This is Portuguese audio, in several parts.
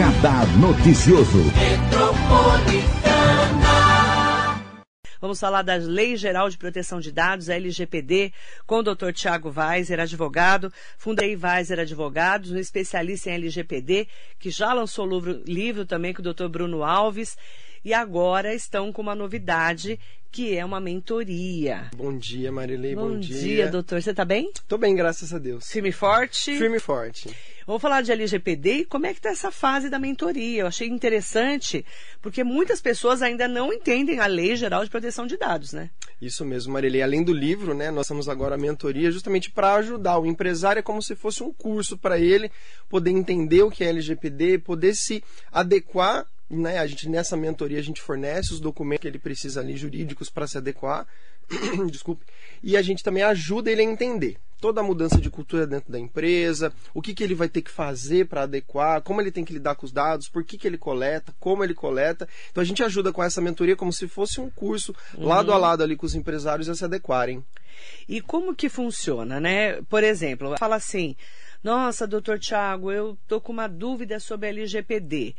Radar Noticioso. Vamos falar da Lei Geral de Proteção de Dados, a LGPD, com o Dr. Tiago Weiser, advogado, fundei Weiser Advogados, um especialista em LGPD, que já lançou livro, livro também com o Dr. Bruno Alves e agora estão com uma novidade que é uma mentoria. Bom dia, Marilei. Bom, bom dia. dia, doutor. Você está bem? Tô bem, graças a Deus. Firme e forte? Firme e forte. Vamos falar de LGPD e como é que está essa fase da mentoria. Eu achei interessante, porque muitas pessoas ainda não entendem a Lei Geral de Proteção de Dados, né? Isso mesmo, Marilei. Além do livro, né, nós estamos agora a mentoria justamente para ajudar o empresário, é como se fosse um curso para ele poder entender o que é LGPD, poder se adequar né, a gente nessa mentoria a gente fornece os documentos que ele precisa ali jurídicos para se adequar, desculpe, e a gente também ajuda ele a entender toda a mudança de cultura dentro da empresa, o que, que ele vai ter que fazer para adequar, como ele tem que lidar com os dados, por que, que ele coleta, como ele coleta. Então a gente ajuda com essa mentoria como se fosse um curso uhum. lado a lado ali com os empresários a se adequarem. E como que funciona, né? Por exemplo, fala assim, nossa, doutor Tiago, eu tô com uma dúvida sobre a LGPD.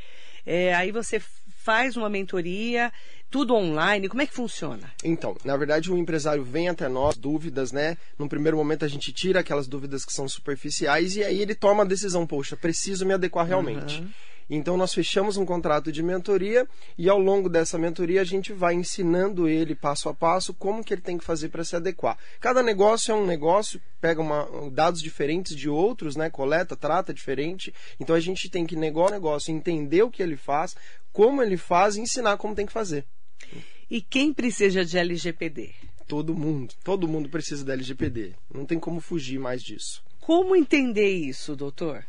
É, aí você faz uma mentoria, tudo online, como é que funciona? Então, na verdade o empresário vem até nós, dúvidas, né? Num primeiro momento a gente tira aquelas dúvidas que são superficiais e aí ele toma a decisão, poxa, preciso me adequar realmente. Uhum. Então nós fechamos um contrato de mentoria e ao longo dessa mentoria a gente vai ensinando ele passo a passo como que ele tem que fazer para se adequar. Cada negócio é um negócio, pega uma, dados diferentes de outros, né? Coleta, trata diferente. Então a gente tem que negócio negócio, entender o que ele faz, como ele faz e ensinar como tem que fazer. E quem precisa de LGPD? Todo mundo. Todo mundo precisa da LGPD. Não tem como fugir mais disso. Como entender isso, doutor?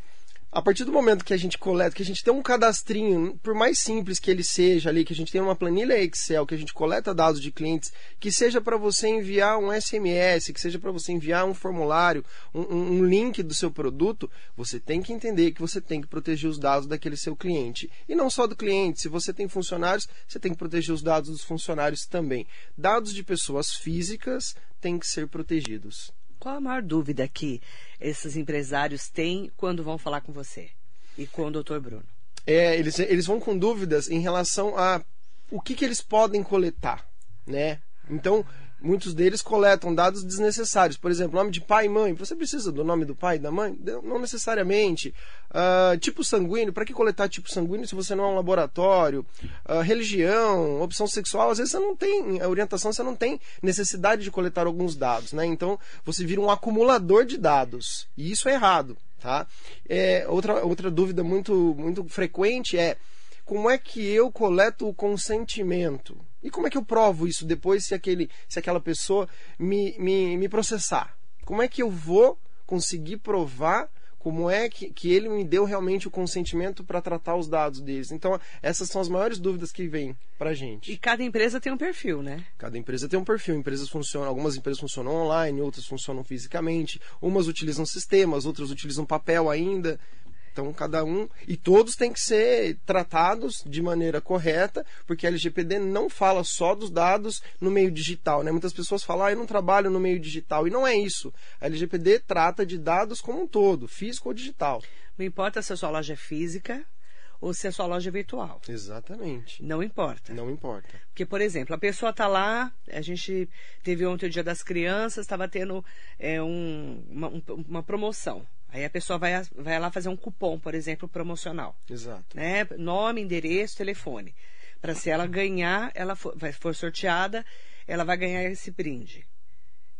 A partir do momento que a gente coleta, que a gente tem um cadastrinho, por mais simples que ele seja ali, que a gente tem uma planilha Excel, que a gente coleta dados de clientes, que seja para você enviar um SMS, que seja para você enviar um formulário, um, um, link do seu produto, você tem que entender que você tem que proteger os dados daquele seu cliente. E não só do cliente, se você tem funcionários, você tem que proteger os dados dos funcionários também. Dados de pessoas físicas têm que ser protegidos. Qual a maior dúvida que esses empresários têm quando vão falar com você e com o doutor Bruno? É, eles, eles vão com dúvidas em relação a o que, que eles podem coletar, né? Então, Muitos deles coletam dados desnecessários. Por exemplo, nome de pai e mãe. Você precisa do nome do pai e da mãe? Não necessariamente. Uh, tipo sanguíneo. Para que coletar tipo sanguíneo se você não é um laboratório? Uh, religião, opção sexual. Às vezes você não tem orientação, você não tem necessidade de coletar alguns dados. Né? Então você vira um acumulador de dados. E isso é errado. Tá? É, outra, outra dúvida muito, muito frequente é como é que eu coleto o consentimento? E como é que eu provo isso depois se, aquele, se aquela pessoa me, me, me processar? Como é que eu vou conseguir provar como é que, que ele me deu realmente o consentimento para tratar os dados deles. Então, essas são as maiores dúvidas que vêm para a gente. E cada empresa tem um perfil, né? Cada empresa tem um perfil. Empresas funcionam, algumas empresas funcionam online, outras funcionam fisicamente. Umas utilizam sistemas, outras utilizam papel ainda. Então, cada um. E todos têm que ser tratados de maneira correta, porque a LGPD não fala só dos dados no meio digital. Né? Muitas pessoas falam, ah, eu não trabalho no meio digital. E não é isso. A LGPD trata de dados como um todo, físico ou digital. Não importa se a sua loja é física ou se a sua loja é virtual. Exatamente. Não importa. Não importa. Porque, por exemplo, a pessoa está lá, a gente teve ontem o Dia das Crianças, estava tendo é, um, uma, uma promoção. Aí a pessoa vai, vai lá fazer um cupom, por exemplo, promocional. Exato. Né? Nome, endereço, telefone. Para se ela ganhar, ela for, for sorteada, ela vai ganhar esse brinde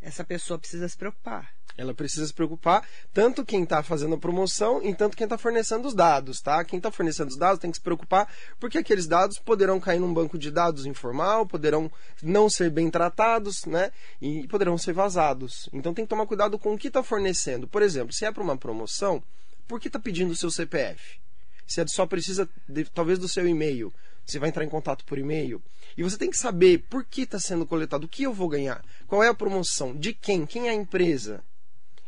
essa pessoa precisa se preocupar. Ela precisa se preocupar, tanto quem está fazendo a promoção e tanto quem está fornecendo os dados, tá? Quem está fornecendo os dados tem que se preocupar, porque aqueles dados poderão cair num banco de dados informal, poderão não ser bem tratados, né? E poderão ser vazados. Então tem que tomar cuidado com o que está fornecendo. Por exemplo, se é para uma promoção, por que está pedindo o seu CPF? Se é só precisa, de, talvez, do seu e-mail você vai entrar em contato por e-mail. E você tem que saber por que está sendo coletado, o que eu vou ganhar, qual é a promoção, de quem, quem é a empresa.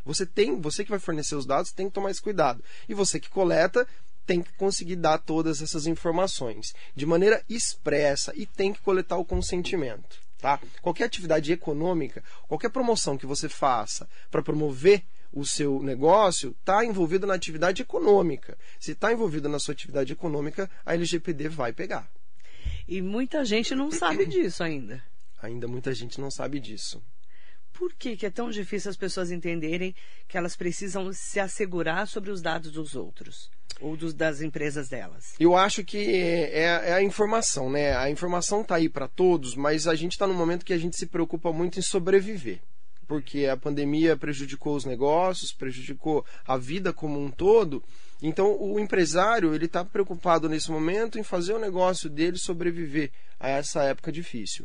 Você tem, você que vai fornecer os dados, tem que tomar esse cuidado. E você que coleta, tem que conseguir dar todas essas informações de maneira expressa e tem que coletar o consentimento. Tá? Qualquer atividade econômica, qualquer promoção que você faça para promover o seu negócio está envolvido na atividade econômica. Se está envolvido na sua atividade econômica, a LGPD vai pegar. E muita gente não sabe disso ainda. Ainda muita gente não sabe disso. Por que, que é tão difícil as pessoas entenderem que elas precisam se assegurar sobre os dados dos outros? Ou dos, das empresas delas? Eu acho que é, é a informação, né? A informação está aí para todos, mas a gente está num momento que a gente se preocupa muito em sobreviver porque a pandemia prejudicou os negócios, prejudicou a vida como um todo. Então, o empresário ele está preocupado nesse momento em fazer o negócio dele sobreviver a essa época difícil.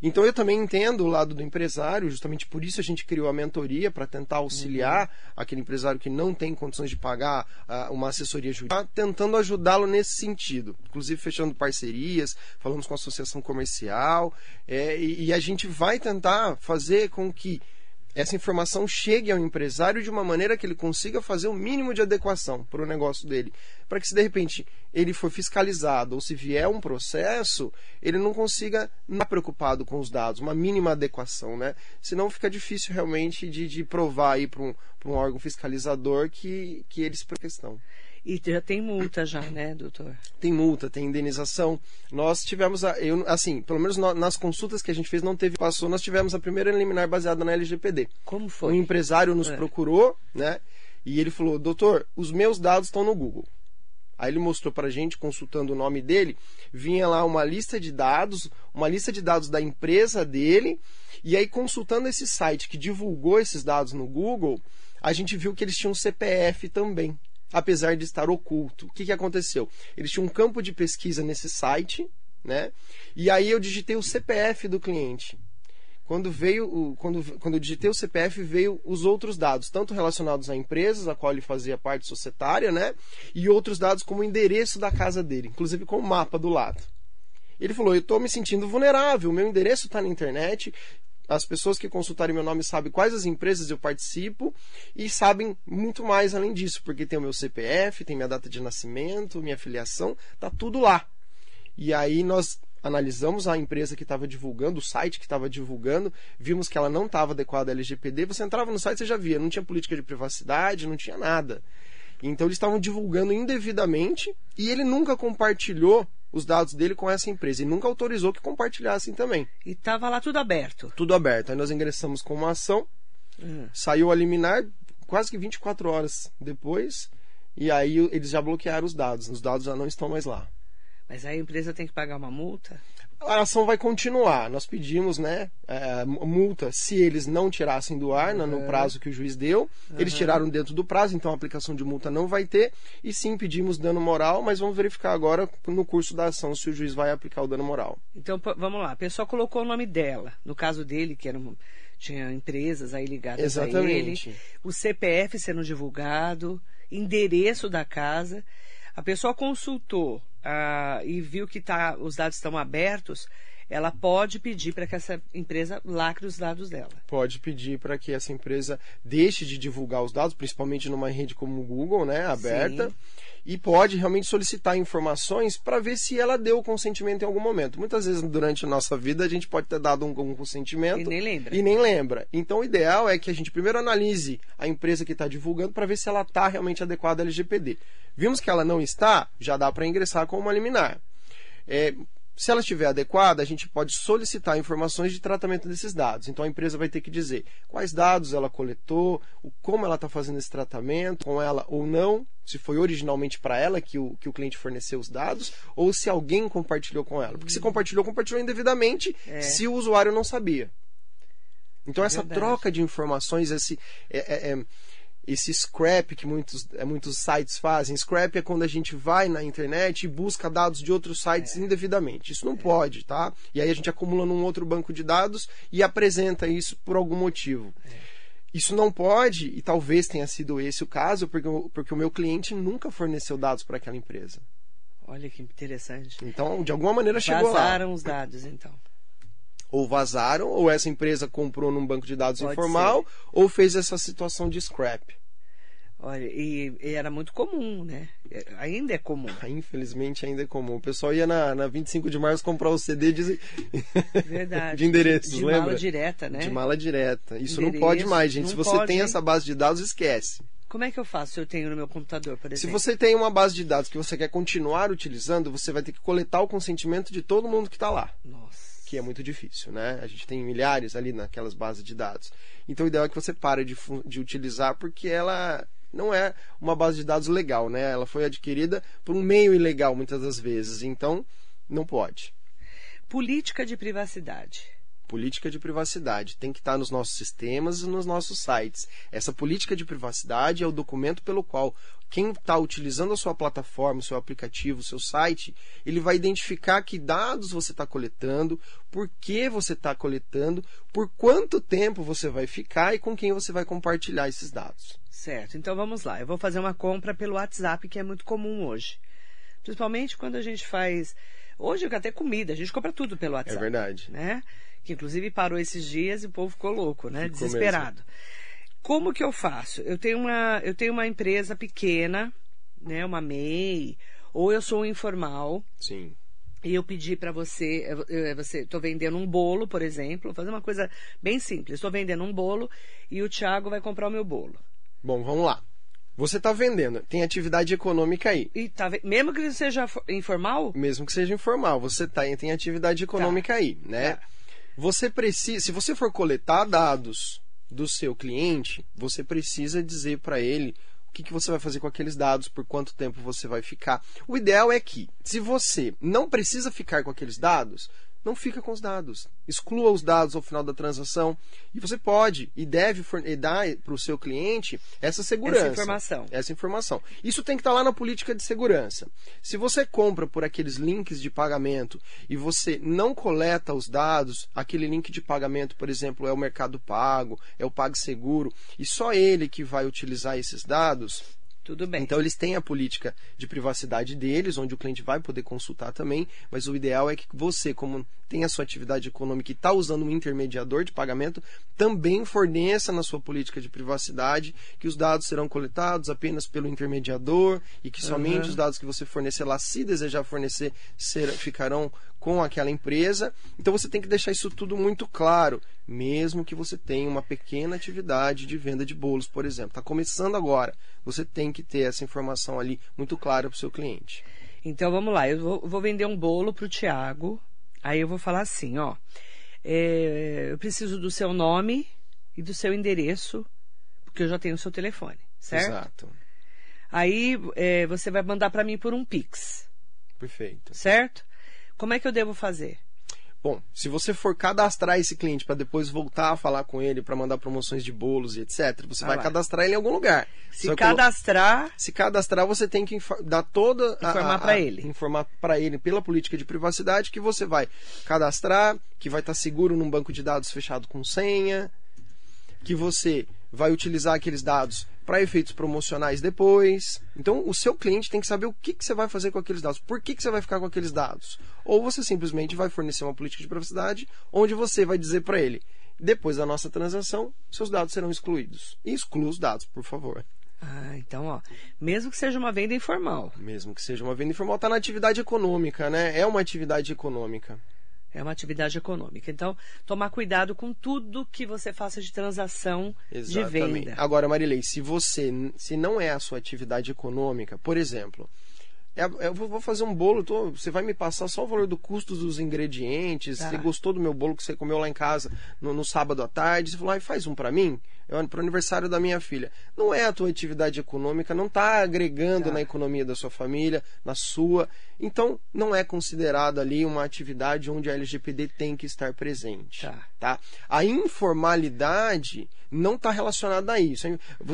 Então eu também entendo o lado do empresário, justamente por isso a gente criou a mentoria para tentar auxiliar uhum. aquele empresário que não tem condições de pagar uh, uma assessoria jurídica, tentando ajudá-lo nesse sentido, inclusive fechando parcerias, falamos com a associação comercial é, e, e a gente vai tentar fazer com que essa informação chegue ao empresário de uma maneira que ele consiga fazer o mínimo de adequação para o negócio dele. Para que, se de repente ele for fiscalizado ou se vier um processo, ele não consiga estar preocupado com os dados, uma mínima adequação, né? Senão fica difícil realmente de, de provar para um, um órgão fiscalizador que, que eles questão. E já tem multa já, né, doutor? Tem multa, tem indenização. Nós tivemos, a, eu, assim, pelo menos nas consultas que a gente fez, não teve, passou, nós tivemos a primeira liminar baseada na LGPD. Como foi? Um empresário nos é. procurou, né, e ele falou, doutor, os meus dados estão no Google. Aí ele mostrou para a gente, consultando o nome dele, vinha lá uma lista de dados, uma lista de dados da empresa dele, e aí consultando esse site que divulgou esses dados no Google, a gente viu que eles tinham CPF também apesar de estar oculto. O que, que aconteceu? Eles tinham um campo de pesquisa nesse site, né? E aí eu digitei o CPF do cliente. Quando veio o, quando, quando eu digitei o CPF, veio os outros dados, tanto relacionados a empresas, a qual ele fazia parte societária, né? E outros dados como o endereço da casa dele, inclusive com o mapa do lado. Ele falou: Eu estou me sentindo vulnerável, meu endereço está na internet, as pessoas que consultarem meu nome sabem quais as empresas eu participo e sabem muito mais além disso, porque tem o meu CPF, tem minha data de nascimento, minha filiação, tá tudo lá. E aí nós analisamos a empresa que estava divulgando, o site que estava divulgando, vimos que ela não estava adequada à LGPD. Você entrava no site, você já via, não tinha política de privacidade, não tinha nada. Então eles estavam divulgando indevidamente e ele nunca compartilhou os dados dele com essa empresa e nunca autorizou que compartilhassem também. E estava lá tudo aberto. Tudo aberto. Aí nós ingressamos com uma ação, uhum. saiu a liminar quase que 24 horas depois, e aí eles já bloquearam os dados. Os dados já não estão mais lá. Mas aí a empresa tem que pagar uma multa? A ação vai continuar. Nós pedimos, né, é, multa se eles não tirassem do ar uhum. no prazo que o juiz deu. Uhum. Eles tiraram dentro do prazo, então a aplicação de multa não vai ter. E sim, pedimos dano moral, mas vamos verificar agora no curso da ação se o juiz vai aplicar o dano moral. Então, vamos lá. A pessoa colocou o nome dela. No caso dele, que era tinha empresas aí ligadas Exatamente. a ele, o CPF sendo divulgado, endereço da casa. A pessoa consultou uh, e viu que tá, os dados estão abertos, ela pode pedir para que essa empresa lacre os dados dela. Pode pedir para que essa empresa deixe de divulgar os dados, principalmente numa rede como o Google, né, aberta. Sim. E pode realmente solicitar informações para ver se ela deu o consentimento em algum momento. Muitas vezes durante a nossa vida a gente pode ter dado um, um consentimento e nem lembra. E nem lembra. Então o ideal é que a gente primeiro analise a empresa que está divulgando para ver se ela está realmente adequada ao LGPD. Vimos que ela não está, já dá para ingressar com uma liminar. É, se ela estiver adequada, a gente pode solicitar informações de tratamento desses dados. Então a empresa vai ter que dizer quais dados ela coletou, como ela está fazendo esse tratamento, com ela ou não, se foi originalmente para ela que o, que o cliente forneceu os dados, ou se alguém compartilhou com ela. Porque se compartilhou, compartilhou indevidamente é. se o usuário não sabia. Então essa Verdade. troca de informações, esse. É, é, é esse scrap que muitos, é, muitos sites fazem. Scrap é quando a gente vai na internet e busca dados de outros sites é. indevidamente. Isso não é. pode, tá? E aí a gente acumula num outro banco de dados e apresenta isso por algum motivo. É. Isso não pode, e talvez tenha sido esse o caso, porque, porque o meu cliente nunca forneceu dados para aquela empresa. Olha que interessante. Então, de alguma maneira chegou Vazaram lá. Vazaram os dados, então ou vazaram, ou essa empresa comprou num banco de dados Pode informal, ser. ou fez essa situação de scrap. Olha, e, e era muito comum, né? É, Ainda é comum. Infelizmente ainda é comum. O pessoal ia na, na 25 de março comprar o CD de, Verdade. de endereços, De lembra? mala direta, né? De mala direta. Isso não Endereço, pode mais, gente. não Se você pode, tem hein? essa base de dados, esquece. Como é que eu faço se eu tenho no meu computador, por Se exemplo? você tem uma base de dados que você quer continuar utilizando, você vai ter que coletar o consentimento de todo mundo que está lá. Nossa. Que é muito difícil, né? A gente tem milhares ali naquelas bases de dados. Então o ideal é que você pare de, de utilizar porque ela não é uma base de dados legal, né? Ela foi adquirida por um meio ilegal muitas das vezes, então não pode. Política de privacidade. Política de privacidade tem que estar nos nossos sistemas e nos nossos sites. Essa política de privacidade é o documento pelo qual quem está utilizando a sua plataforma, o seu aplicativo, o seu site, ele vai identificar que dados você está coletando, por que você está coletando, por quanto tempo você vai ficar e com quem você vai compartilhar esses dados. Certo. Então vamos lá. Eu vou fazer uma compra pelo WhatsApp, que é muito comum hoje. Principalmente quando a gente faz. Hoje até comida, a gente compra tudo pelo É WhatsApp. verdade. né? Que inclusive parou esses dias e o povo ficou louco, né? Ficou Desesperado. Como que eu faço? Eu tenho uma, eu tenho uma empresa pequena, né? Uma MEI, ou eu sou um informal Sim. e eu pedi para você, eu- eu- você, estou vendendo um bolo, por exemplo, vou fazer uma coisa bem simples. Estou vendendo um bolo e o Thiago vai comprar o meu bolo. Bom, vamos lá. Você está vendendo, tem atividade econômica aí. E tá, mesmo que seja fo- informal, mesmo que seja informal, você tá, tem atividade econômica aí, né? Tá. Você precisa, se você for coletar dados do seu cliente, você precisa dizer para ele o que, que você vai fazer com aqueles dados, por quanto tempo você vai ficar. O ideal é que, se você não precisa ficar com aqueles dados, não fica com os dados. Exclua os dados ao final da transação. E você pode e deve dar para o seu cliente essa segurança. essa informação. Essa informação. Isso tem que estar lá na política de segurança. Se você compra por aqueles links de pagamento e você não coleta os dados, aquele link de pagamento, por exemplo, é o Mercado Pago, é o PagSeguro, e só ele que vai utilizar esses dados, Tudo bem. então eles têm a política de privacidade deles, onde o cliente vai poder consultar também, mas o ideal é que você, como tem a sua atividade econômica e está usando um intermediador de pagamento, também forneça na sua política de privacidade que os dados serão coletados apenas pelo intermediador e que somente Uhum. os dados que você fornecer lá, se desejar fornecer, ser- ficarão com aquela empresa. Então você tem que deixar isso tudo muito claro, mesmo que você tenha uma pequena atividade de venda de bolos, por exemplo. Está começando agora. Você tem que ter essa informação ali muito clara para o seu cliente. Então vamos lá, eu vou, vou vender um bolo pro Tiago. Aí eu vou falar assim, ó. é, eu preciso do seu nome e do seu endereço, porque eu já tenho o seu telefone, certo? Exato. Aí é, você vai mandar para mim por um Pix, Perfeito. certo? Como é que eu devo fazer? Bom, se você for cadastrar esse cliente para depois voltar a falar com ele para mandar promoções de bolos e etc, você Ah vai lá. cadastrar ele em algum lugar. Se Você vai colo- cadastrar, se cadastrar, você tem que dar toda a- Informar a- pra a- ele. informar para ele pela política de privacidade que você vai cadastrar, que vai estar seguro num banco de dados fechado com senha, que você vai utilizar aqueles dados para efeitos promocionais depois. Então, o seu cliente tem que saber o que, que você vai fazer com aqueles dados, por que, que você vai ficar com aqueles dados. Ou você simplesmente vai fornecer uma política de privacidade onde você vai dizer para ele: depois da nossa transação, seus dados serão excluídos. Exclua os dados, por favor. ah, então, ó, mesmo que seja uma venda informal, Mesmo que seja uma venda informal, está na atividade econômica, né? É uma atividade econômica. É uma atividade econômica. Então, tomar cuidado com tudo que você faça de transação de venda. Agora, Marilei, se você se não é a sua atividade econômica, por exemplo, eu vou fazer um bolo, tô- você vai me passar só o valor do custo dos ingredientes, Tá. você gostou do meu bolo que você comeu lá em casa no, no sábado à tarde, você falou, ai, faz um para mim, é para o aniversário da minha filha. Não é a tua atividade econômica, não está agregando Tá. na economia da sua família, na sua. Então, não é considerado ali uma atividade onde a LGPD tem que estar presente Tá. tá? A informalidade não está relacionada a isso.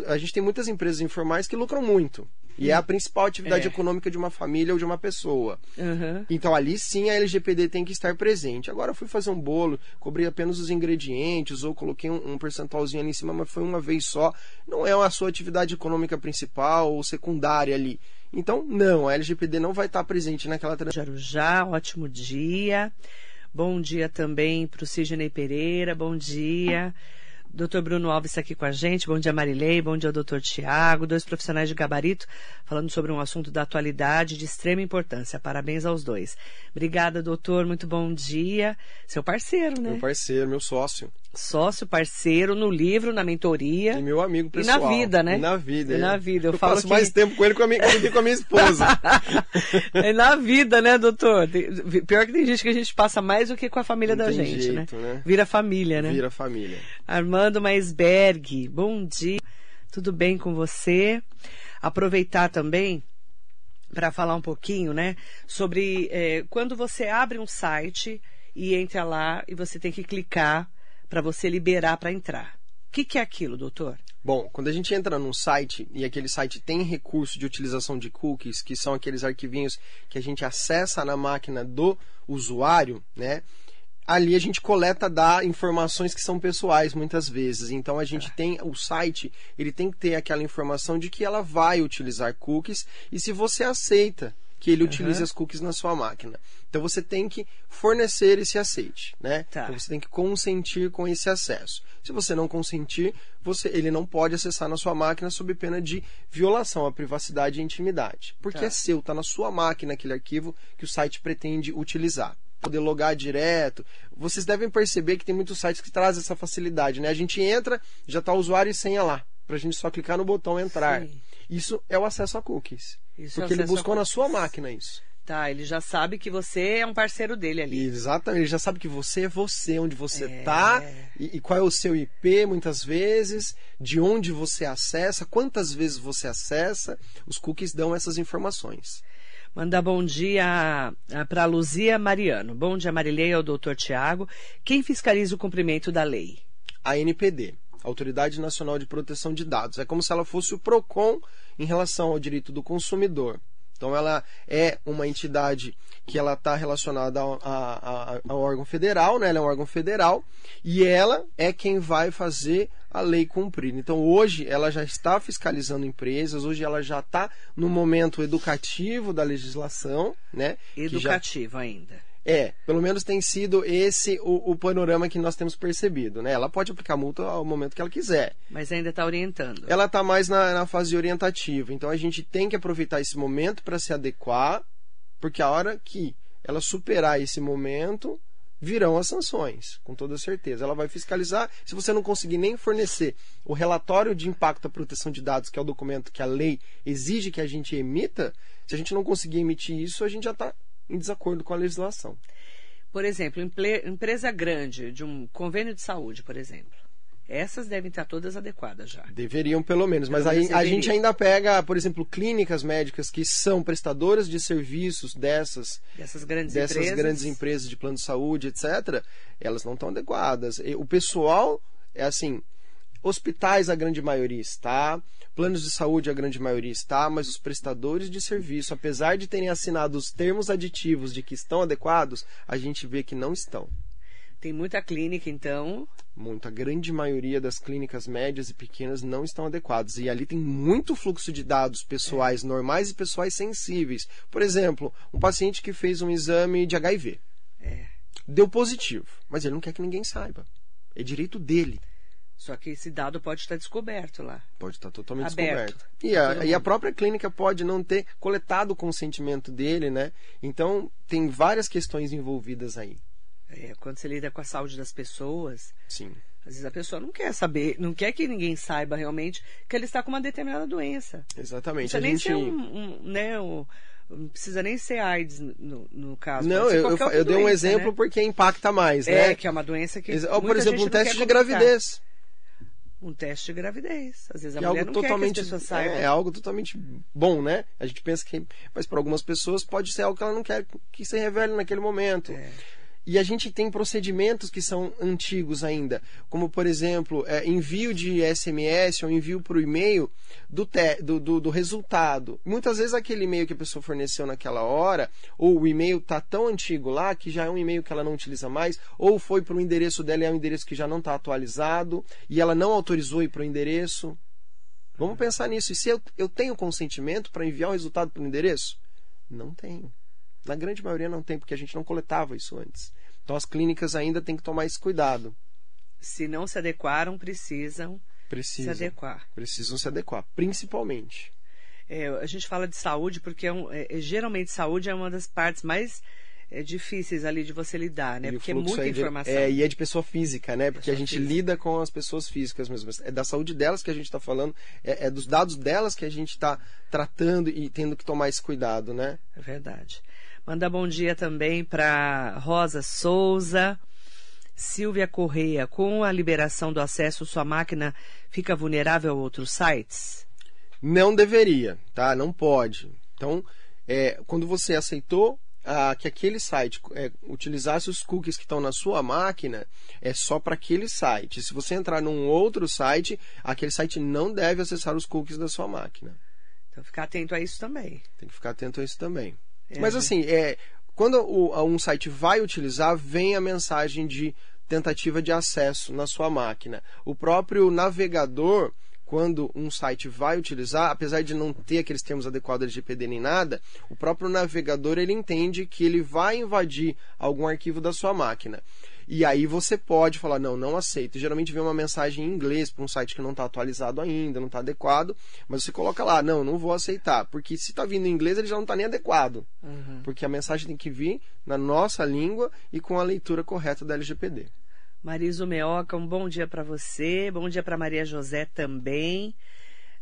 A gente tem muitas empresas informais que lucram muito. E é a principal atividade É. econômica de uma família ou de uma pessoa. Uhum. Então ali sim a LGPD tem que estar presente. Agora eu fui fazer um bolo, cobrei apenas os ingredientes ou coloquei um, um percentualzinho ali em cima, mas foi uma vez só. Não é a sua atividade econômica principal ou secundária ali. Então, não, a LGPD não vai estar presente naquela transação. Jarujá, ótimo dia. Bom dia também para o Sidney Pereira, bom dia. Doutor Bruno Alves aqui com a gente. Bom dia, Marilei. Bom dia, doutor Tiago. Dois profissionais de gabarito falando sobre um assunto da atualidade de extrema importância. Parabéns aos dois. Obrigada, doutor. Muito bom dia. Seu parceiro, né? Meu parceiro, meu sócio. Sócio, parceiro no livro, na mentoria. E meu amigo pessoal. E na vida, né? E na vida. E é. na vida. Eu, Eu, passo que... mais tempo com ele com a minha, do que com a minha esposa. é na vida, né, doutor? Pior que tem gente que a gente passa mais do que com a família Não da gente, jeito, né? né? Vira família, né? Vira família. Armando Maisberg, bom dia. Tudo bem com você? Aproveitar também para falar um pouquinho, né, sobre eh, quando você abre um site e entra lá e você tem que clicar para você liberar para entrar. O que, que é aquilo, doutor? Bom, quando a gente entra num site e aquele site tem recurso de utilização de cookies, que são aqueles arquivinhos que a gente acessa na máquina do usuário, né? Ali a gente coleta da informações que são pessoais muitas vezes. Então a gente tem o site, ele tem que ter aquela informação de que ela vai utilizar cookies e se você aceita que ele utilize Aham. as cookies na sua máquina. Então você tem que fornecer esse aceite, né? Tá. Então você tem que consentir com esse acesso. Se você não consentir, você, ele não pode acessar na sua máquina sob pena de violação à privacidade e intimidade. Porque Tá. é seu, está na sua máquina aquele arquivo que o site pretende utilizar. Poder logar direto. Vocês devem perceber que tem muitos sites que trazem essa facilidade, né? A gente entra, já está o usuário e senha lá, para a gente só clicar no botão entrar. Sim. Isso é o acesso a cookies. Isso é porque ele acesso a buscou na sua máquina isso. Tá, ele já sabe que você é um parceiro dele ali. Exatamente, ele já sabe que você é você, onde você É. tá e, e qual é o seu IP muitas vezes, de onde você acessa, quantas vezes você acessa. Os cookies dão essas informações. Mandar bom dia para Luzia Mariano. Bom dia, Marilei, ao doutor Tiago. Quem fiscaliza o cumprimento da lei? A NPD, Autoridade Nacional de Proteção de Dados, é como se ela fosse o PROCON em relação ao direito do consumidor. Então ela é uma entidade que ela está relacionada ao, a- a- ao órgão federal, né? Ela é um órgão federal e ela é quem vai fazer a lei cumprir. Então hoje ela já está fiscalizando empresas, hoje ela já está no momento educativo da legislação, né? que já- Educativo ainda. É, pelo menos tem sido esse o, o panorama que nós temos percebido, né? Ela pode aplicar multa ao momento que ela quiser. Mas ainda está orientando. Ela está mais na, na fase orientativa. Então a gente tem que aproveitar esse momento para se adequar, porque a hora que ela superar esse momento, virão as sanções, com toda certeza. Ela vai fiscalizar. Se você não conseguir nem fornecer o relatório de impacto à proteção de dados, que é o documento que a lei exige que a gente emita, se a gente não conseguir emitir isso, a gente já está em desacordo com a legislação. Por exemplo, empresa grande, de um convênio de saúde, por exemplo. Essas devem estar todas adequadas já. Deveriam, pelo menos. Mas Pelo aí menos a deveria. gente ainda pega, por exemplo, clínicas médicas que são prestadoras de serviços dessas, Dessas grandes dessas empresas. grandes empresas de plano de saúde, etc. Elas não estão adequadas. O pessoal é assim. Hospitais, a grande maioria está, planos de saúde, a grande maioria está, mas os prestadores de serviço, apesar de terem assinado os termos aditivos de que estão adequados, a gente vê que não estão. Tem muita clínica, então. Muito. A grande maioria das clínicas médias e pequenas não estão adequadas. E ali tem muito fluxo de dados pessoais normais e pessoais sensíveis. Por exemplo, um paciente que fez um exame de HIV. É. Deu positivo, mas ele não quer que ninguém saiba. É direito dele. Só que esse dado pode estar descoberto lá. Pode estar totalmente Aberto. descoberto. E a, e a própria clínica pode não ter coletado o consentimento dele, né? Então, tem várias questões envolvidas aí. É, quando você lida com a saúde das pessoas, Sim. às vezes a pessoa não quer saber, não quer que ninguém saiba realmente que ele está com uma determinada doença. Não Exatamente. precisa A nem gente... ser um, um, né, um- não precisa nem ser AIDS no, no caso. Não, eu, eu, eu dei um doença, exemplo né? porque impacta mais, É, né? que é uma doença que. Ou, por exemplo, um não teste de gravidez. Um teste de gravidez. Às vezes a é mulher algo não totalmente quer que as saibam. é, é algo totalmente bom, né? A gente pensa que, mas para algumas pessoas pode ser algo que ela não quer que se revele naquele momento. É. E a gente tem procedimentos que são antigos ainda, como por exemplo, é, envio de SMS ou envio por e-mail do, do, do, do resultado. Muitas vezes aquele e-mail que a pessoa forneceu naquela hora, ou o e-mail está tão antigo lá que já é um e-mail que ela não utiliza mais, ou foi para o endereço dela e é um endereço que já não está atualizado e ela não autorizou ir para o endereço. Vamos pensar nisso. E se eu, eu tenho consentimento para enviar o resultado para o endereço? Não tenho. Na grande maioria não tem, porque a gente não coletava isso antes. Então as clínicas ainda têm que tomar esse cuidado. Se não se adequaram, precisam Precisam, se adequar. Precisam se adequar, principalmente. É, a gente fala de saúde porque é um, é, geralmente saúde é uma das partes mais é, difíceis ali de você lidar, né? E porque é muita é de- informação. é, e é de pessoa física, né? Porque Pessoa a gente física. lida com as pessoas físicas mesmo. É da saúde delas que a gente está falando, é, é dos dados delas que a gente está tratando e tendo que tomar esse cuidado, né? É verdade. Manda bom dia também para Rosa Souza, Silvia Correia. Com a liberação do acesso, sua máquina fica vulnerável a outros sites? Não deveria, tá? Não pode. Então, é, quando você aceitou ah, que aquele site é, utilizasse os cookies que estão na sua máquina, é só para aquele site. Se você entrar num outro site, aquele site não deve acessar os cookies da sua máquina. Então, ficar atento a isso também. Tem que ficar atento a isso também. É, Mas né? assim, é, quando o- um site vai utilizar, vem a mensagem de tentativa de acesso na sua máquina. O próprio navegador, quando um site vai utilizar, apesar de não ter aqueles termos adequados LGPD nem nada, o próprio navegador ele entende que ele vai invadir algum arquivo da sua máquina. E aí você pode falar, não, não aceito. Geralmente vem uma mensagem em inglês para um site que não está atualizado ainda, não está adequado, mas você coloca lá, não, não vou aceitar. Porque se está vindo em inglês, ele já não está nem adequado. Uhum. Porque a mensagem tem que vir na nossa língua e com a leitura correta da LGPD. Mariso Meoca, um bom dia para você. Bom dia para Maria José também.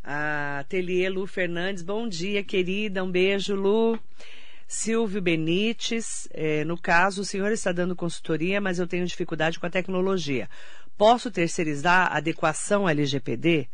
A Ateliê Lu Fernandes, bom dia, querida. Um beijo, Lu. Silvio Benites, eh, no caso, o senhor está dando consultoria, mas eu tenho dificuldade com a tecnologia. Posso terceirizar a adequação LGPD?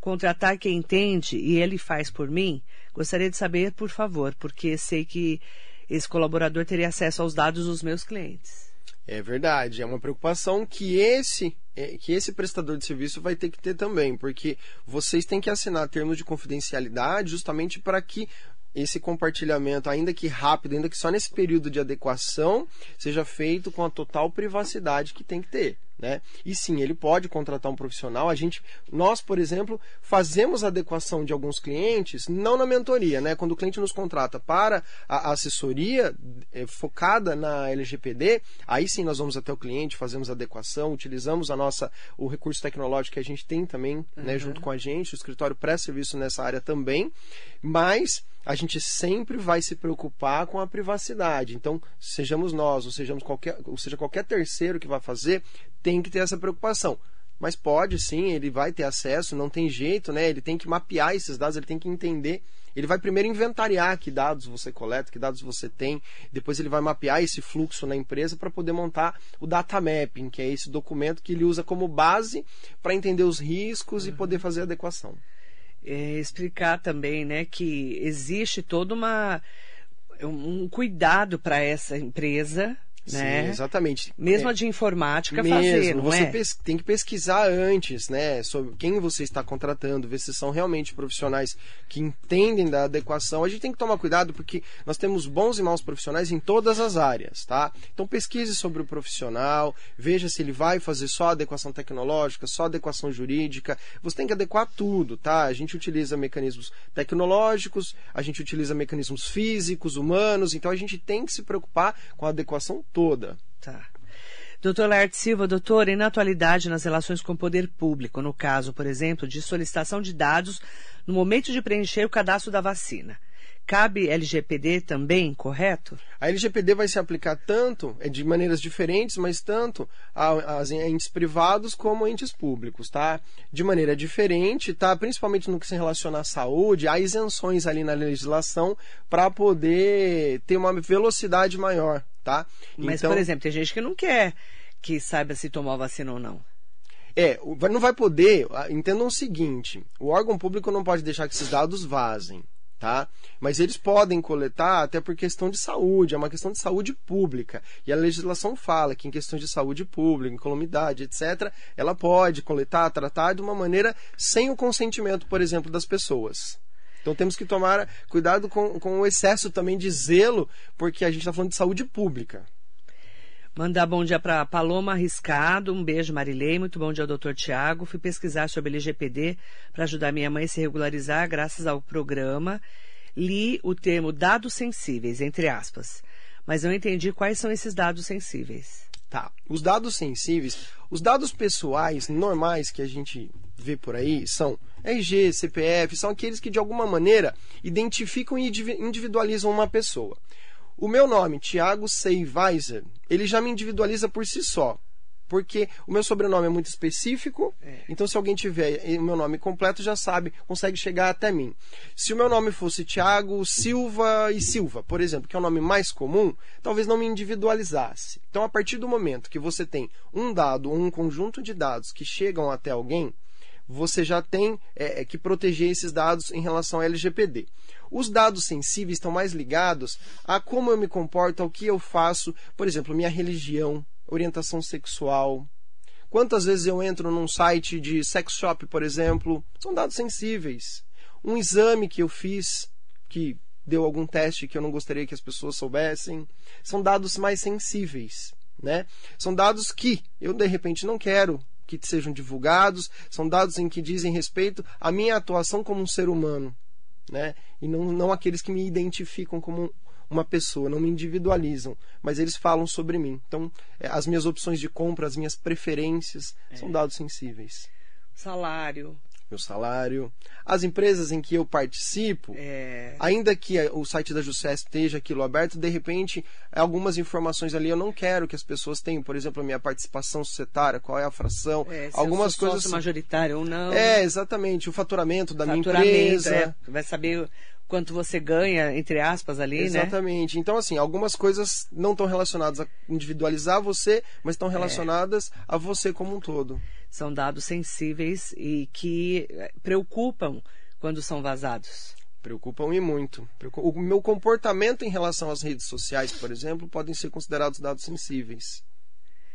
Contratar quem entende e ele faz por mim? Gostaria de saber, por favor, porque sei que esse colaborador teria acesso aos dados dos meus clientes. É verdade, é uma preocupação que esse é, que esse prestador de serviço vai ter que ter também, porque vocês têm que assinar termos de confidencialidade justamente para que esse compartilhamento, ainda que rápido, ainda que só nesse período de adequação, seja feito com a total privacidade que tem que ter. Né? E sim, ele pode contratar um profissional. A gente, nós, por exemplo, fazemos adequação de alguns clientes, não na mentoria, né? Quando o cliente nos contrata para a assessoria eh, focada na LGPD, aí sim nós vamos até o cliente, fazemos adequação, utilizamos a nossa o recurso tecnológico que a gente tem também, né, junto com a gente, o escritório presta serviço nessa área também, mas a gente sempre vai se preocupar com a privacidade. Então, sejamos nós, ou sejamos qualquer, ou seja qualquer terceiro que vai fazer, tem que ter essa preocupação. Mas pode sim, ele vai ter acesso, não tem jeito, né? Ele tem que mapear esses dados, ele tem que entender. Ele vai primeiro inventariar que dados você coleta, que dados você tem, depois ele vai mapear esse fluxo na empresa para poder montar o data mapping, que é esse documento que ele usa como base para entender os riscos e poder fazer adequação. é, explicar também, né, que existe toda uma um um cuidado para essa empresa, né? Sim, exatamente. Mesmo É, a de informática mesmo, fazer, não você é? tem que pesquisar antes, né, sobre quem você está contratando, ver se são realmente profissionais que entendem da adequação. A gente tem que tomar cuidado porque nós temos bons e maus profissionais em todas as áreas, tá? Então pesquise sobre o profissional, veja se ele vai fazer só adequação tecnológica, só adequação jurídica. Você tem que adequar tudo, tá? A gente utiliza mecanismos tecnológicos, a gente utiliza mecanismos físicos, humanos, então a gente tem que se preocupar com a adequação toda. Tá. Doutor Laerte Silva, doutor, e na atualidade nas relações com o poder público, no caso, por exemplo, de solicitação de dados no momento de preencher o cadastro da vacina, cabe LGPD também, correto? A LGPD vai se aplicar tanto, é de maneiras diferentes, mas tanto a, a entes privados como a entes públicos, tá? De maneira diferente, tá? Principalmente no que se relaciona à saúde, há isenções ali na legislação para poder ter uma velocidade maior, tá? Mas, Então- por exemplo, tem gente que não quer que saiba se tomou a vacina ou não. É, não vai poder. ah, Entendam o seguinte: o órgão público não pode deixar que esses dados vazem, tá? Mas eles podem coletar até por questão de saúde, é uma questão de saúde pública. E a legislação fala que em questões de saúde pública, incolumidade, etc., ela pode coletar, tratar de uma maneira sem o consentimento, por exemplo, das pessoas. Então temos que tomar cuidado com, com o excesso também de zelo, porque a gente está falando de saúde pública. Mandar bom dia para Paloma Arriscado, um beijo Marilei, muito bom dia ao doutor Tiago. Fui pesquisar sobre LGPD para ajudar minha mãe a se regularizar graças ao programa. Li o termo dados sensíveis, entre aspas, mas não entendi quais são esses dados sensíveis. Tá. Os dados sensíveis, os dados pessoais normais que a gente vê por aí são RG, CPF, são aqueles que de alguma maneira identificam e individualizam uma pessoa. O meu nome, Thiago Seiweiser, ele já me individualiza por si só porque o meu sobrenome é muito específico, é. então se alguém tiver o meu nome completo já sabe, consegue chegar até mim. Se o meu nome fosse Tiago Silva e Silva, por exemplo, que é o nome mais comum, talvez não me individualizasse. Então, a partir do momento que você tem um dado ou um conjunto de dados que chegam até alguém, você já tem é, é que proteger esses dados em relação ao LGPD. Os dados sensíveis estão mais ligados a como eu me comporto, ao que eu faço, por exemplo, minha religião, orientação sexual. Quantas vezes eu entro num site de sex shop, por exemplo? São dados sensíveis. Um exame que eu fiz que deu algum teste que eu não gostaria que as pessoas soubessem. São dados mais sensíveis, né? São dados que eu de repente não quero que sejam divulgados, são dados em que dizem respeito à minha atuação como um ser humano, né? E não, não aqueles que me identificam como uma pessoa, não me individualizam, mas eles falam sobre mim. Então, é, as minhas opções de compra, as minhas preferências é. são dados sensíveis. Salário. Meu salário. As empresas em que eu participo, é... ainda que o site da Jussesp esteja aquilo aberto, de repente, algumas informações ali eu não quero que as pessoas tenham. Por exemplo, a minha participação societária, qual é a fração. É, algumas coisas. Sócio majoritário ou não. É, exatamente. O faturamento da faturamento, minha empresa. É. Vai saber quanto você ganha, entre aspas, ali, Exatamente. né? Exatamente. Então, assim, algumas coisas não estão relacionadas a individualizar você, mas estão é. relacionadas é. a você como um todo. São dados sensíveis e que eh, preocupam quando são vazados. Preocupam e muito. O meu comportamento em relação às redes sociais, por exemplo, podem ser considerados dados sensíveis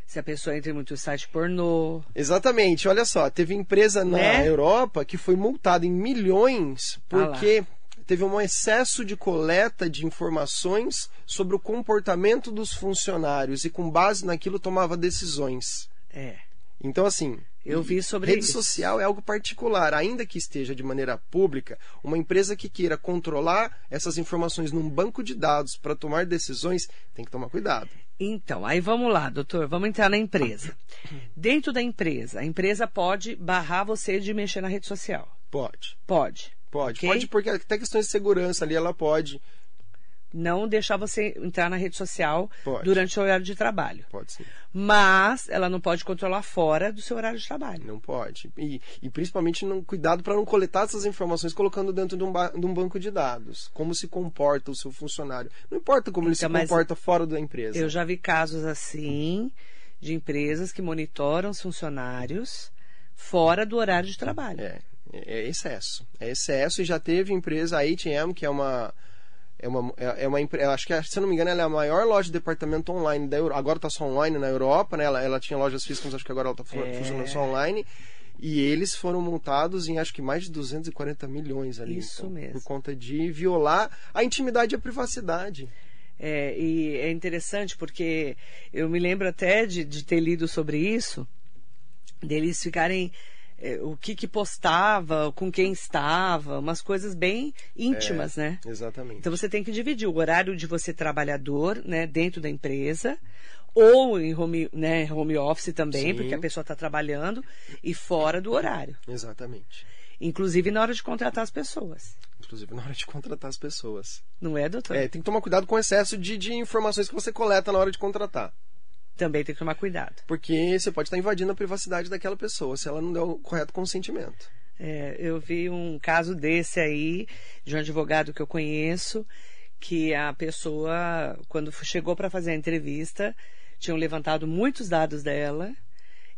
se a pessoa entra em muito site pornô. Exatamente, olha só, teve empresa na né? Europa que foi multada em milhões porque ah teve um excesso de coleta de informações sobre o comportamento dos funcionários e, com base naquilo, tomava decisões. É. Então, assim, eu vi sobre rede isso. social é algo particular, ainda que esteja de maneira pública, uma empresa que queira controlar essas informações num banco de dados para tomar decisões tem que tomar cuidado. Então, aí vamos lá, doutor, vamos entrar na empresa. Dentro da empresa, a empresa pode barrar você de mexer na rede social? Pode. Pode. Pode, okay? pode porque até questões de segurança ali ela pode. Não deixar você entrar na rede social pode. durante o horário de trabalho. Pode sim. Mas ela não pode controlar fora do seu horário de trabalho. Não pode. E, e principalmente não, cuidado para não coletar essas informações colocando dentro de um, de um, banco de dados. Como se comporta o seu funcionário. Não importa como então, ele se comporta fora da empresa. Eu já vi casos assim de empresas que monitoram os funcionários fora do horário de trabalho. É, é, é excesso. É excesso e já teve empresa, a H&M, que é uma é uma, é, é uma empresa, acho que, se eu não me engano, ela é a maior loja de departamento online da Europa. Agora está só online na Europa, né? Ela, ela tinha lojas físicas, acho que agora ela está é... funcionando só online. E eles foram multados em acho que mais de 240 milhões ali. Isso então, mesmo. Por conta de violar a intimidade e a privacidade. É, e é interessante porque eu me lembro até de, de ter lido sobre isso, deles ficarem é, o que, que postava, com quem estava, umas coisas bem íntimas, é, né? Exatamente. Então você tem que dividir o horário de você trabalhador, né, dentro da empresa, ou em home, né, home office também, Sim. porque a pessoa está trabalhando, e fora do horário. Exatamente. Inclusive na hora de contratar as pessoas. Inclusive na hora de contratar as pessoas. Não é, doutor? É, tem que tomar cuidado com o excesso de, de informações que você coleta na hora de contratar. Também tem que tomar cuidado. Porque você pode estar invadindo a privacidade daquela pessoa se ela não der o correto consentimento. É, eu vi um caso desse aí, de um advogado que eu conheço, que a pessoa, quando chegou para fazer a entrevista, tinham levantado muitos dados dela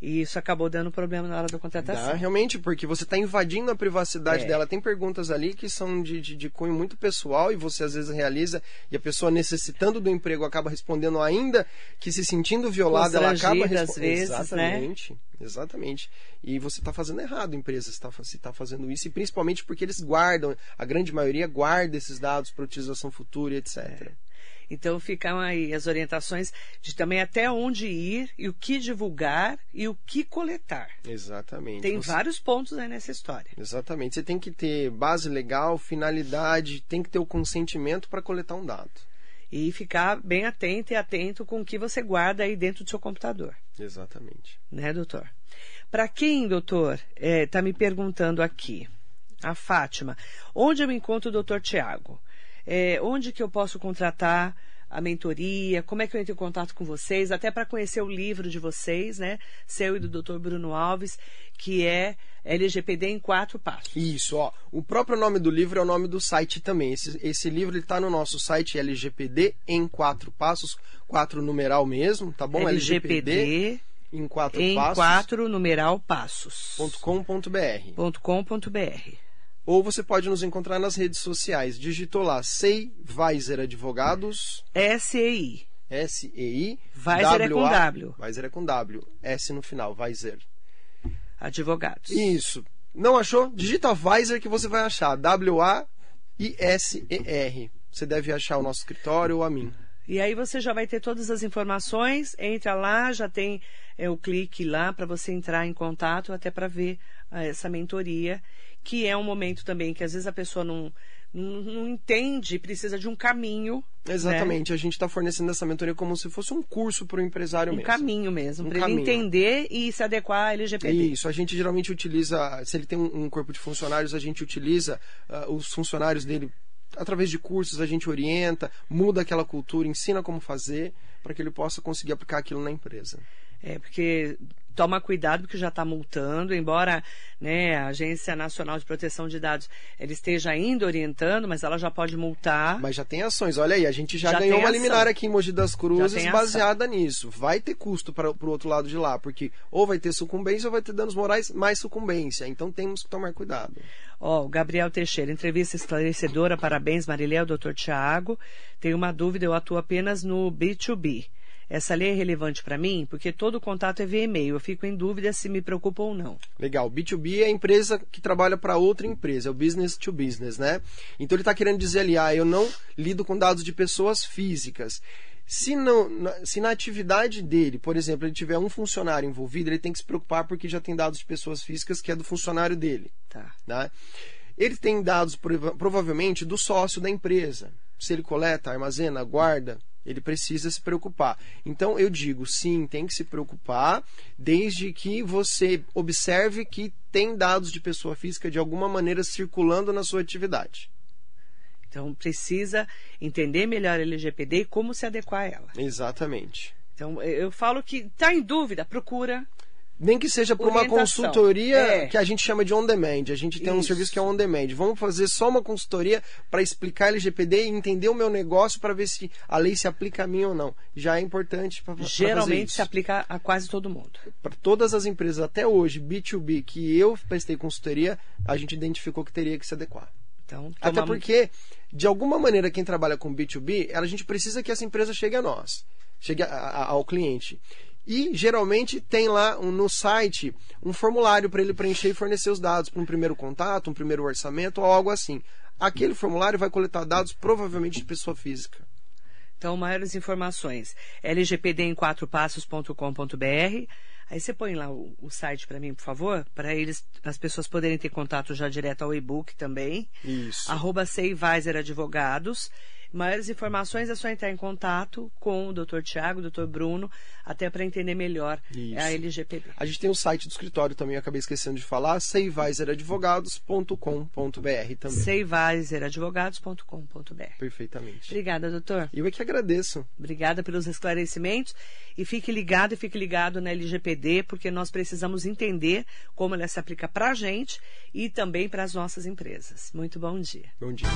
e isso acabou dando problema na hora da contratação. Dá, realmente, porque você está invadindo a privacidade é. dela. Tem perguntas ali que são de, de, de, cunho muito pessoal e você às vezes realiza e a pessoa necessitando do emprego acaba respondendo ainda que se sentindo violada, ela acaba respondendo. vezes, né? Exatamente. Né? Exatamente. E você está fazendo errado, empresa, se está tá fazendo isso, e principalmente porque eles guardam, a grande maioria guarda esses dados para utilização futura, etc. É. Então ficam aí as orientações de também até onde ir e o que divulgar e o que coletar. Exatamente. Tem Você... vários pontos aí nessa história. Exatamente. Você tem que ter base legal, finalidade, tem que ter o consentimento para coletar um dado. E ficar bem atento e atento com o que você guarda aí dentro do seu computador. Exatamente. Né, doutor? Para quem, doutor, está é, tá me perguntando aqui, a Fátima, onde eu encontro o doutor Tiago? É, onde que eu posso contratar a mentoria? Como é que eu entro em contato com vocês? Até para conhecer o livro de vocês, né? Seu e do doutor Bruno Alves, que é LGPD em quatro passos. Isso, ó. O próprio nome do livro é o nome do site também. Esse, esse livro está no nosso site LGPD em quatro passos, quatro numeral mesmo, tá bom? LGPD, LGPD em quatro em passos. quatro numeral passos. .com.br. .com.br. Ou você pode nos encontrar nas redes sociais. Digitou lá Sei Weiser Advogados. S-E-I. S-E-I. Weiser é com W. Weiser é com W. S no final, Weiser. Advogados. Isso. Não achou? Digita Weiser que você vai achar. W-A-I-S-E-R. Você deve achar o nosso escritório ou a mim. E aí você já vai ter todas as informações, entra lá, já tem é, o clique lá para você entrar em contato, até para ver é, essa mentoria, que é um momento também que às vezes a pessoa não, não, não entende, precisa de um caminho. Né? Exatamente, né? a gente está fornecendo essa mentoria como se fosse um curso para o empresário um mesmo. Um caminho mesmo, um para ele entender e se adequar à LGPD. Isso, a gente geralmente utiliza, se ele tem um, um corpo de funcionários, a gente utiliza uh, os funcionários dele através de cursos a gente orienta, muda aquela cultura, ensina como fazer para que ele possa conseguir aplicar aquilo na empresa. É, porque toma cuidado porque já está multando, embora né, a Agência Nacional de Proteção de Dados ela esteja ainda orientando, mas ela já pode multar. Mas já tem ações. Olha aí, a gente já, já ganhou uma liminar aqui em Mogi das Cruzes baseada nisso. Vai ter custo para o outro lado de lá, porque ou vai ter sucumbência ou vai ter danos morais mais sucumbência. Então temos que tomar cuidado. Ó, oh, o Gabriel Teixeira, entrevista esclarecedora, parabéns, Mariléu, doutor Tiago. Tenho uma dúvida, eu atuo apenas no B2B. Essa lei é relevante para mim porque todo o contato é via e-mail. Eu fico em dúvida se me preocupa ou não. Legal. B2B é a empresa que trabalha para outra empresa, é o business to business, né? Então ele está querendo dizer ali, ah, eu não lido com dados de pessoas físicas. Se, não, se na atividade dele, por exemplo, ele tiver um funcionário envolvido, ele tem que se preocupar porque já tem dados de pessoas físicas que é do funcionário dele. Tá. Né? Ele tem dados, provavelmente, do sócio da empresa. Se ele coleta, armazena, guarda, ele precisa se preocupar. Então eu digo, sim, tem que se preocupar, desde que você observe que tem dados de pessoa física de alguma maneira circulando na sua atividade. Então precisa entender melhor a LGPD e como se adequar a ela. Exatamente. Então eu falo que está em dúvida, procura nem que seja por uma consultoria é. que a gente chama de on demand. A gente tem Isso. um serviço que é on demand. Vamos fazer só uma consultoria para explicar LGPD e entender o meu negócio para ver se a lei se aplica a mim ou não. Já é importante para Geralmente se aplica a quase todo mundo. Para todas as empresas até hoje, B2B, que eu prestei consultoria, a gente identificou que teria que se adequar. Então, Até porque, de alguma maneira, quem trabalha com B2B, a gente precisa que essa empresa chegue a nós, chegue a, a, ao cliente. E geralmente tem lá um, no site um formulário para ele preencher e fornecer os dados para um primeiro contato, um primeiro orçamento ou algo assim. Aquele formulário vai coletar dados provavelmente de pessoa física. Então, maiores informações, lgpd em quatro passos.com.br. Aí você põe lá o, o site para mim, por favor, para eles, as pessoas poderem ter contato já direto ao e-book também. Isso. Arroba Advogados. Maiores informações é só entrar em contato com o Dr. Tiago, o Dr. Bruno, até para entender melhor Isso. a LGPD. A gente tem o site do escritório também, acabei esquecendo de falar, seiviseradvogados.com.br também. seiviseradvogados.com.br. Perfeitamente. Obrigada, doutor. Eu é que agradeço. Obrigada pelos esclarecimentos e fique ligado e fique ligado na LGPD, porque nós precisamos entender como ela se aplica para a gente e também para as nossas empresas. Muito bom dia. Bom dia.